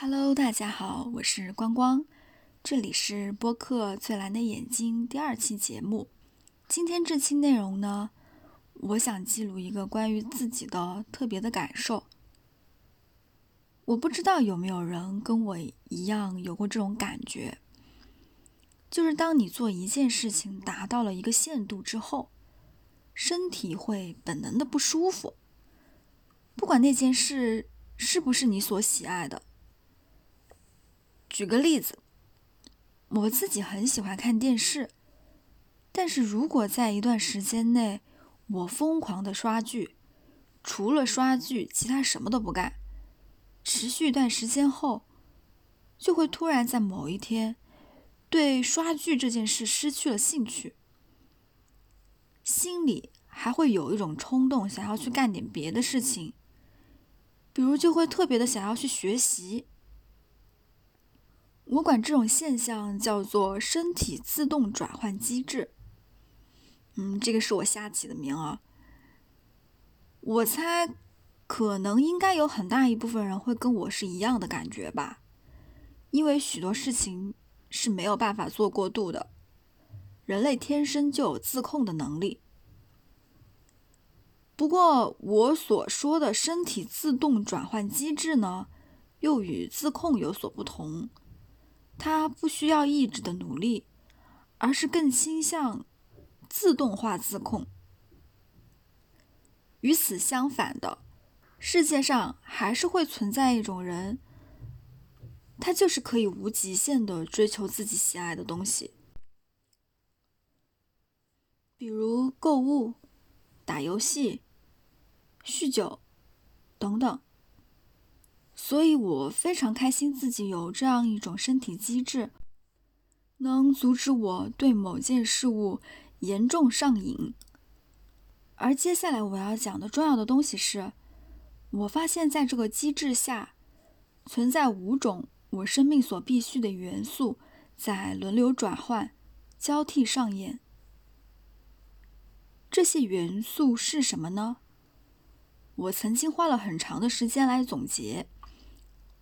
Hello，大家好，我是光光，这里是播客《最蓝的眼睛》第二期节目。今天这期内容呢，我想记录一个关于自己的特别的感受。我不知道有没有人跟我一样有过这种感觉，就是当你做一件事情达到了一个限度之后，身体会本能的不舒服，不管那件事是不是你所喜爱的。举个例子，我自己很喜欢看电视，但是如果在一段时间内我疯狂的刷剧，除了刷剧，其他什么都不干，持续一段时间后，就会突然在某一天对刷剧这件事失去了兴趣，心里还会有一种冲动，想要去干点别的事情，比如就会特别的想要去学习。我管这种现象叫做身体自动转换机制。嗯，这个是我瞎起的名啊。我猜，可能应该有很大一部分人会跟我是一样的感觉吧，因为许多事情是没有办法做过度的，人类天生就有自控的能力。不过，我所说的身体自动转换机制呢，又与自控有所不同。它不需要意志的努力，而是更倾向自动化自控。与此相反的，世界上还是会存在一种人，他就是可以无极限的追求自己喜爱的东西，比如购物、打游戏、酗酒等等。所以我非常开心自己有这样一种身体机制，能阻止我对某件事物严重上瘾。而接下来我要讲的重要的东西是，我发现在这个机制下，存在五种我生命所必须的元素在轮流转换、交替上演。这些元素是什么呢？我曾经花了很长的时间来总结。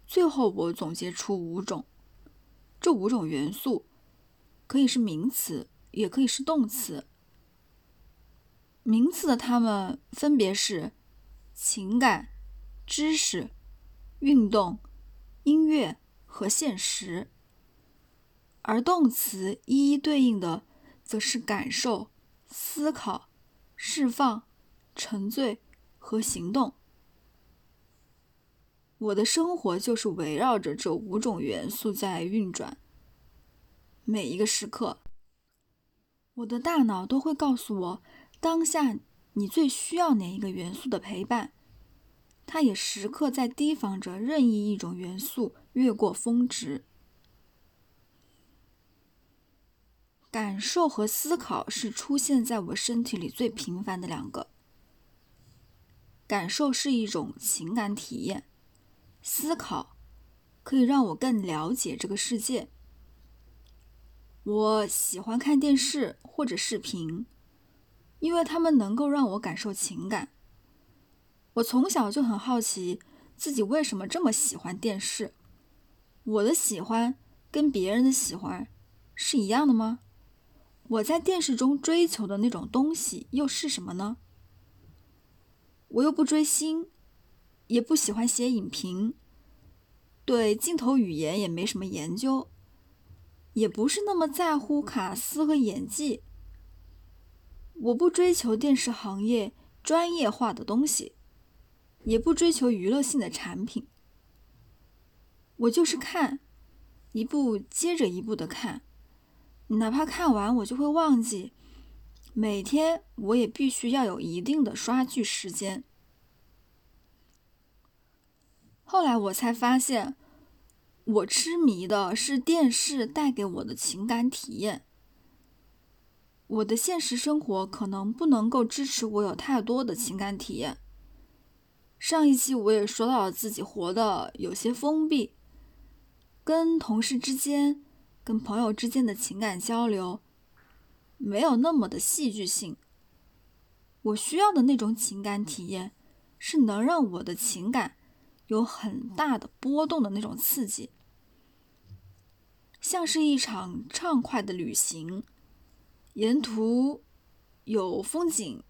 最后，我总结出五种，这五种元素可以是名词，也可以是动词。名词的它们分别是情感、知识、运动、音乐和现实，而动词一一对应的则是感受、思考、释放、沉醉和行动。我的生活就是围绕着这五种元素在运转。每一个时刻，我的大脑都会告诉我，当下你最需要哪一个元素的陪伴。它也时刻在提防着任意一种元素越过峰值。感受和思考是出现在我身体里最频繁的两个。感受是一种情感体验。思考可以让我更了解这个世界。我喜欢看电视或者视频，因为他们能够让我感受情感。我从小就很好奇自己为什么这么喜欢电视。我的喜欢跟别人的喜欢是一样的吗？我在电视中追求的那种东西又是什么呢？我又不追星。也不喜欢写影评，对镜头语言也没什么研究，也不是那么在乎卡斯和演技。我不追求电视行业专业化的东西，也不追求娱乐性的产品。我就是看，一部接着一部的看，哪怕看完我就会忘记。每天我也必须要有一定的刷剧时间。后来我才发现，我痴迷的是电视带给我的情感体验。我的现实生活可能不能够支持我有太多的情感体验。上一期我也说到了自己活的有些封闭，跟同事之间、跟朋友之间的情感交流没有那么的戏剧性。我需要的那种情感体验，是能让我的情感。有很大的波动的那种刺激，像是一场畅快的旅行，沿途有风景，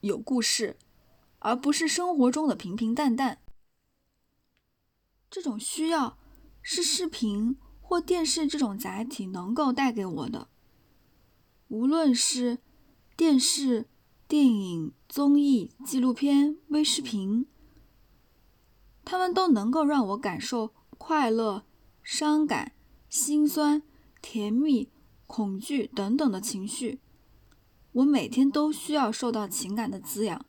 有故事，而不是生活中的平平淡淡。这种需要是视频或电视这种载体能够带给我的，无论是电视、电影、综艺、纪录片、微视频。他们都能够让我感受快乐、伤感、心酸、甜蜜、恐惧等等的情绪。我每天都需要受到情感的滋养，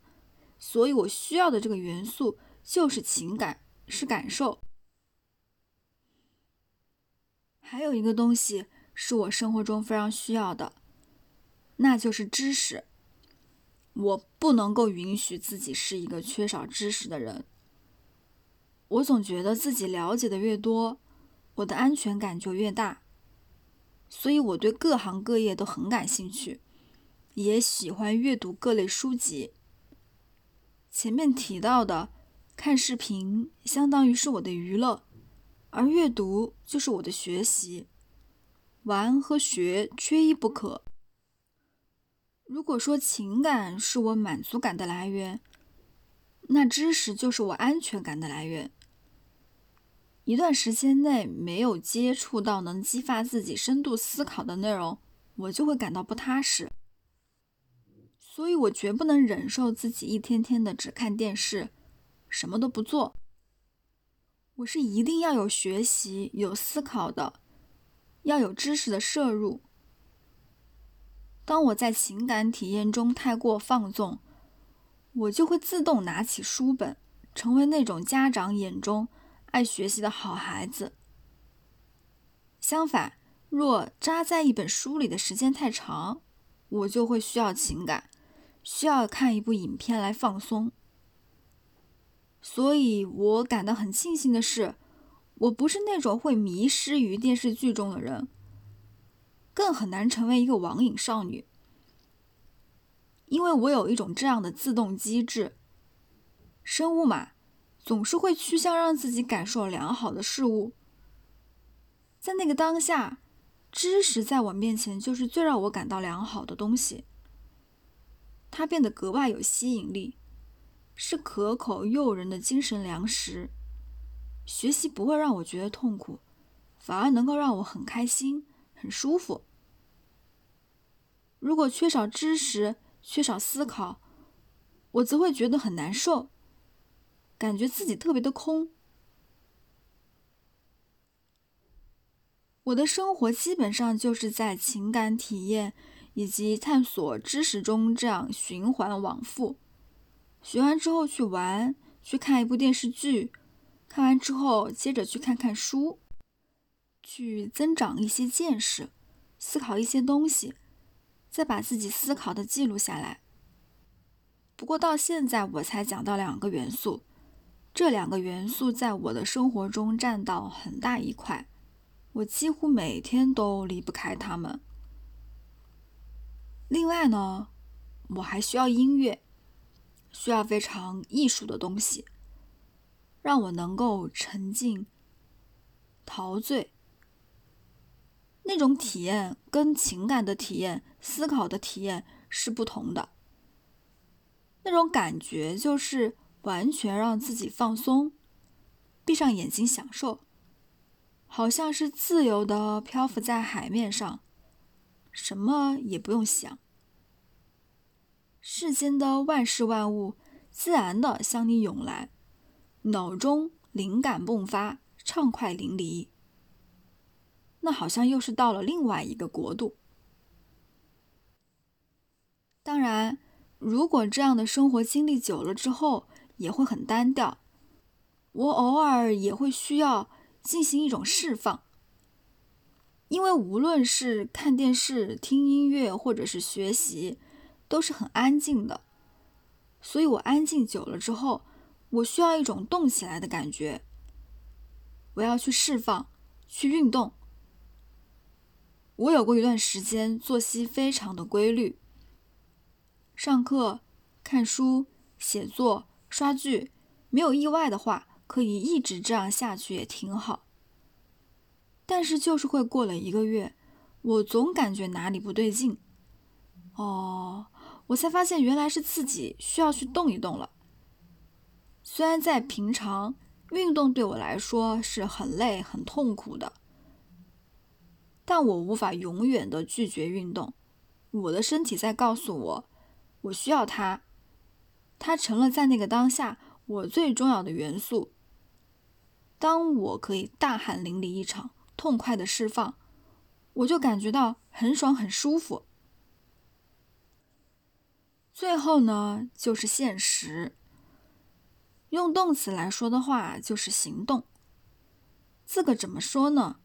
所以我需要的这个元素就是情感，是感受。还有一个东西是我生活中非常需要的，那就是知识。我不能够允许自己是一个缺少知识的人。我总觉得自己了解的越多，我的安全感就越大，所以我对各行各业都很感兴趣，也喜欢阅读各类书籍。前面提到的，看视频相当于是我的娱乐，而阅读就是我的学习，玩和学缺一不可。如果说情感是我满足感的来源，那知识就是我安全感的来源。一段时间内没有接触到能激发自己深度思考的内容，我就会感到不踏实。所以我绝不能忍受自己一天天的只看电视，什么都不做。我是一定要有学习、有思考的，要有知识的摄入。当我在情感体验中太过放纵，我就会自动拿起书本，成为那种家长眼中。爱学习的好孩子。相反，若扎在一本书里的时间太长，我就会需要情感，需要看一部影片来放松。所以我感到很庆幸的是，我不是那种会迷失于电视剧中的人，更很难成为一个网瘾少女，因为我有一种这样的自动机制。生物嘛。总是会趋向让自己感受良好的事物，在那个当下，知识在我面前就是最让我感到良好的东西。它变得格外有吸引力，是可口诱人的精神粮食。学习不会让我觉得痛苦，反而能够让我很开心、很舒服。如果缺少知识、缺少思考，我则会觉得很难受。感觉自己特别的空。我的生活基本上就是在情感体验以及探索知识中这样循环往复。学完之后去玩，去看一部电视剧，看完之后接着去看看书，去增长一些见识，思考一些东西，再把自己思考的记录下来。不过到现在我才讲到两个元素。这两个元素在我的生活中占到很大一块，我几乎每天都离不开它们。另外呢，我还需要音乐，需要非常艺术的东西，让我能够沉浸、陶醉。那种体验跟情感的体验、思考的体验是不同的。那种感觉就是。完全让自己放松，闭上眼睛享受，好像是自由的漂浮在海面上，什么也不用想，世间的万事万物自然的向你涌来，脑中灵感迸发，畅快淋漓。那好像又是到了另外一个国度。当然，如果这样的生活经历久了之后，也会很单调，我偶尔也会需要进行一种释放，因为无论是看电视、听音乐，或者是学习，都是很安静的。所以我安静久了之后，我需要一种动起来的感觉。我要去释放，去运动。我有过一段时间作息非常的规律，上课、看书、写作。刷剧，没有意外的话，可以一直这样下去也挺好。但是就是会过了一个月，我总感觉哪里不对劲。哦，我才发现原来是自己需要去动一动了。虽然在平常运动对我来说是很累、很痛苦的，但我无法永远的拒绝运动。我的身体在告诉我，我需要它，它成了在那个当下我最重要的元素。当我可以大汗淋漓一场，痛快的释放，我就感觉到很爽、很舒服。最后呢，就是现实。用动词来说的话，就是行动。这个怎么说呢？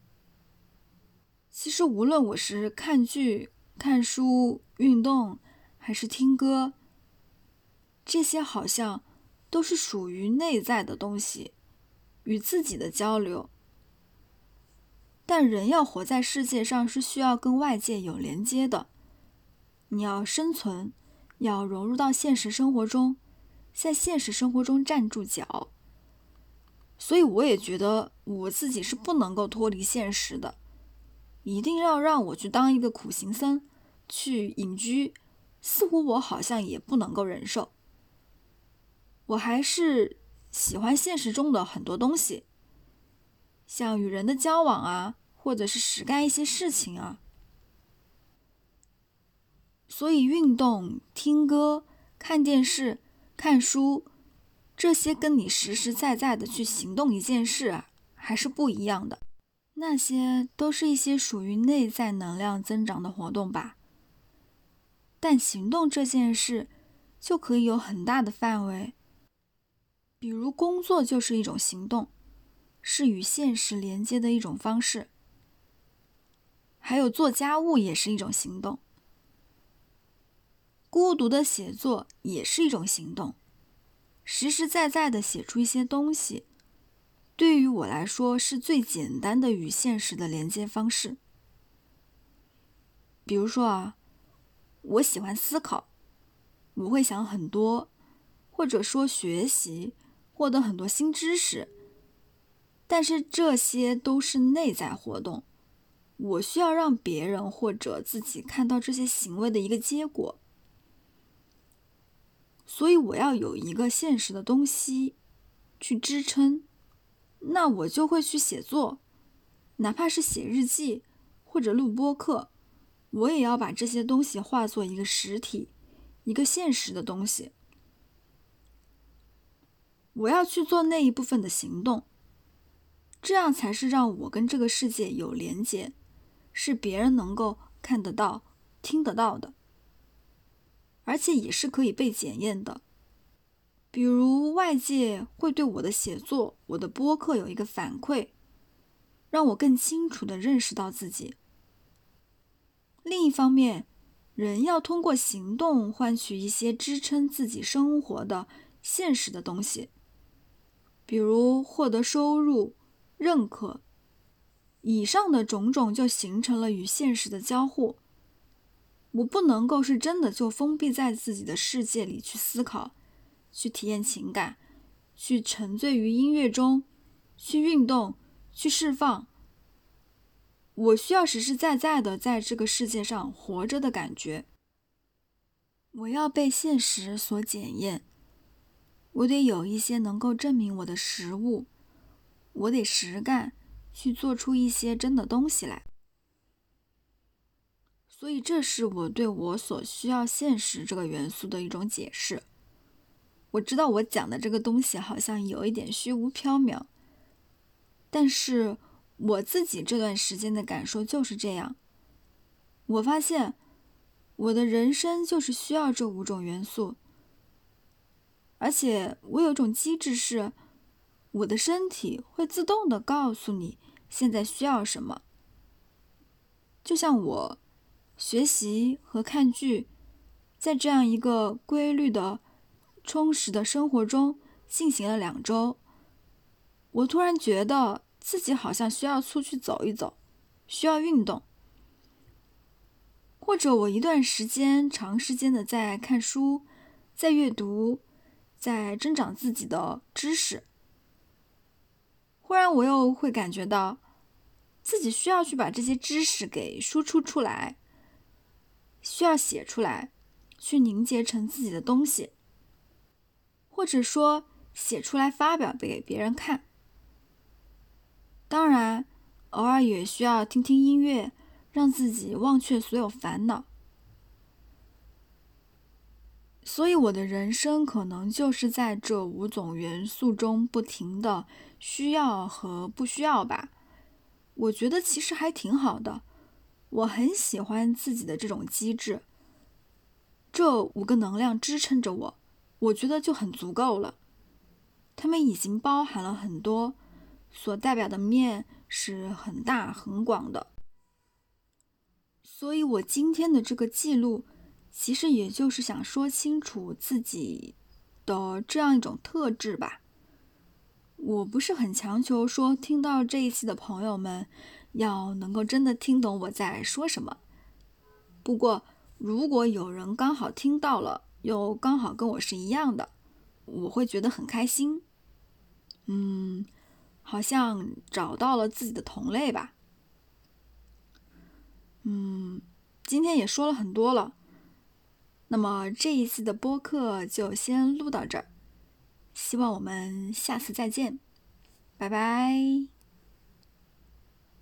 其实无论我是看剧。看书、运动还是听歌，这些好像都是属于内在的东西，与自己的交流。但人要活在世界上，是需要跟外界有连接的。你要生存，要融入到现实生活中，在现实生活中站住脚。所以，我也觉得我自己是不能够脱离现实的。一定要让我去当一个苦行僧，去隐居，似乎我好像也不能够忍受。我还是喜欢现实中的很多东西，像与人的交往啊，或者是实干一些事情啊。所以，运动、听歌、看电视、看书，这些跟你实实在在的去行动一件事啊，还是不一样的。那些都是一些属于内在能量增长的活动吧，但行动这件事就可以有很大的范围，比如工作就是一种行动，是与现实连接的一种方式，还有做家务也是一种行动，孤独的写作也是一种行动，实实在在的写出一些东西。对于我来说，是最简单的与现实的连接方式。比如说啊，我喜欢思考，我会想很多，或者说学习，获得很多新知识。但是这些都是内在活动，我需要让别人或者自己看到这些行为的一个结果，所以我要有一个现实的东西去支撑。那我就会去写作，哪怕是写日记或者录播课，我也要把这些东西化作一个实体，一个现实的东西。我要去做那一部分的行动，这样才是让我跟这个世界有连接，是别人能够看得到、听得到的，而且也是可以被检验的。比如外界会对我的写作、我的播客有一个反馈，让我更清楚的认识到自己。另一方面，人要通过行动换取一些支撑自己生活的现实的东西，比如获得收入、认可。以上的种种就形成了与现实的交互。我不能够是真的就封闭在自己的世界里去思考。去体验情感，去沉醉于音乐中，去运动，去释放。我需要实实在在的在这个世界上活着的感觉。我要被现实所检验，我得有一些能够证明我的实物，我得实干，去做出一些真的东西来。所以，这是我对我所需要现实这个元素的一种解释。我知道我讲的这个东西好像有一点虚无缥缈，但是我自己这段时间的感受就是这样。我发现我的人生就是需要这五种元素，而且我有一种机制是，我的身体会自动的告诉你现在需要什么。就像我学习和看剧，在这样一个规律的。充实的生活中进行了两周，我突然觉得自己好像需要出去走一走，需要运动，或者我一段时间长时间的在看书，在阅读，在增长自己的知识，忽然我又会感觉到自己需要去把这些知识给输出出来，需要写出来，去凝结成自己的东西，或者说写出来发表给别人看。当然，偶尔也需要听听音乐，让自己忘却所有烦恼。所以，我的人生可能就是在这五种元素中不停的需要和不需要吧。我觉得其实还挺好的，我很喜欢自己的这种机制。这五个能量支撑着我，我觉得就很足够了。它们已经包含了很多，所代表的面是很大很广的。所以我今天的这个记录。其实也就是想说清楚自己的这样一种特质吧。我不是很强求说听到这一期的朋友们要能够真的听懂我在说什么。不过如果有人刚好听到了，又刚好跟我是一样的，我会觉得很开心。嗯，好像找到了自己的同类吧。嗯，今天也说了很多了。那么这一次的播客就先录到这儿，希望我们下次再见，拜拜。